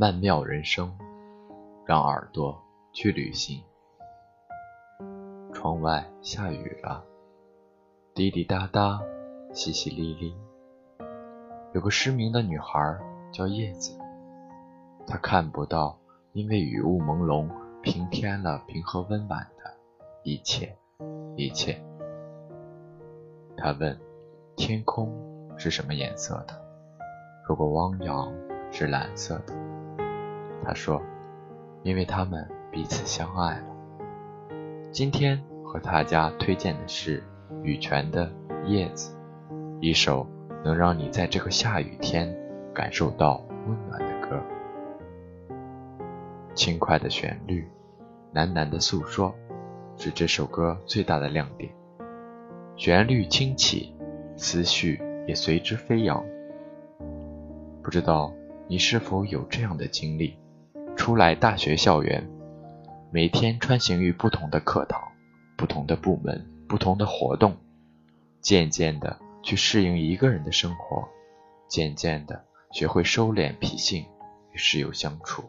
曼妙人生，让耳朵去旅行。窗外下雨了，滴滴答答，淅淅沥沥。有个失明的女孩叫叶子，她看不到因为雨雾朦胧，平添了平和温婉的一切，一切。她问：天空是什么颜色的？如果汪洋是蓝色的，他说：“因为他们彼此相爱了。”今天和大家推荐的是羽泉的《叶子》，一首能让你在这个下雨天感受到温暖的歌。轻快的旋律，喃喃的诉说，是这首歌最大的亮点。旋律轻起，思绪也随之飞扬。不知道你是否有这样的经历：出来大学校园，每天穿行于不同的课堂、不同的部门、不同的活动，渐渐的去适应一个人的生活，渐渐的学会收敛脾性与室友相处，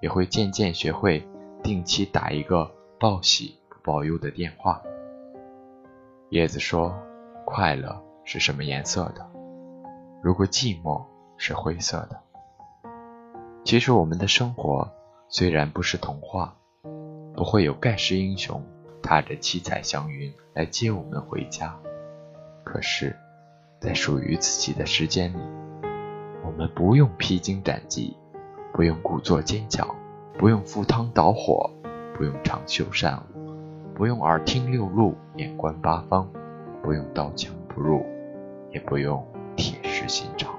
也会渐渐学会定期打一个报喜不报忧的电话。叶子说：“快乐是什么颜色的？如果寂寞。”是灰色的。其实我们的生活虽然不是童话，不会有盖世英雄踏着七彩祥云来接我们回家，可是，在属于自己的时间里，我们不用披荆斩棘，不用故作坚强，不用赴汤蹈火，不用长袖善舞，不用耳听六路，眼观八方，不用刀枪不入，也不用铁石心肠。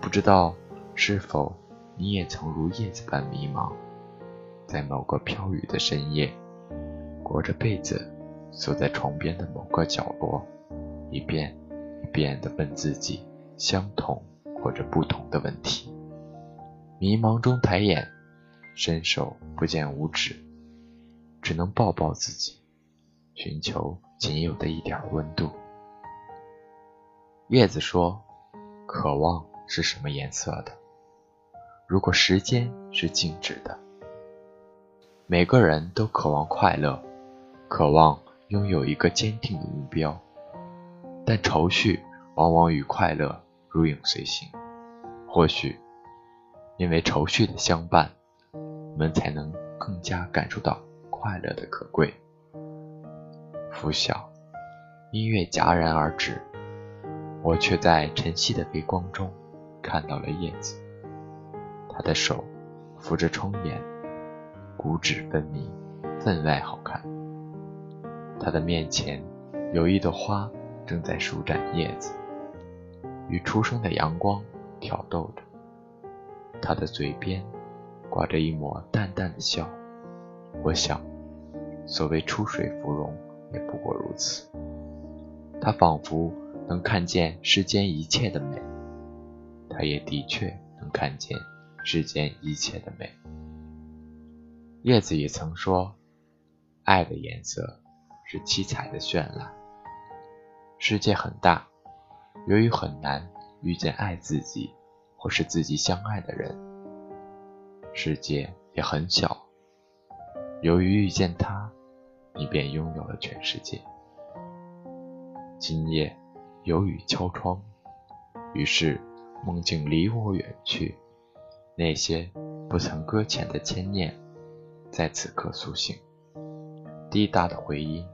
不知道是否你也曾如叶子般迷茫，在某个飘雨的深夜，裹着被子，缩在床边的某个角落，一遍一遍地问自己相同或者不同的问题。迷茫中抬眼，伸手不见五指，只能抱抱自己，寻求仅有的一点温度。叶子说：“渴望。”是什么颜色的？如果时间是静止的，每个人都渴望快乐，渴望拥有一个坚定的目标，但愁绪往往与快乐如影随形。或许，因为愁绪的相伴，我们才能更加感受到快乐的可贵。拂晓，音乐戛然而止，我却在晨曦的微光中。看到了叶子，他的手扶着窗沿，骨指分明，分外好看。他的面前有一朵花正在舒展叶子，与初升的阳光挑逗着。他的嘴边挂着一抹淡淡的笑。我想，所谓出水芙蓉，也不过如此。他仿佛能看见世间一切的美。他也的确能看见世间一切的美。叶子也曾说：“爱的颜色是七彩的绚烂。”世界很大，由于很难遇见爱自己或是自己相爱的人；世界也很小，由于遇见他，你便拥有了全世界。今夜有雨敲窗，于是。梦境离我远去，那些不曾搁浅的牵念，在此刻苏醒。滴答的回音，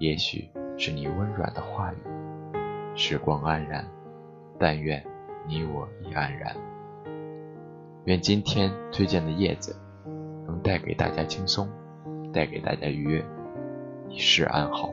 也许是你温软的话语。时光安然，但愿你我亦安然。愿今天推荐的叶子，能带给大家轻松，带给大家愉悦。一世安好。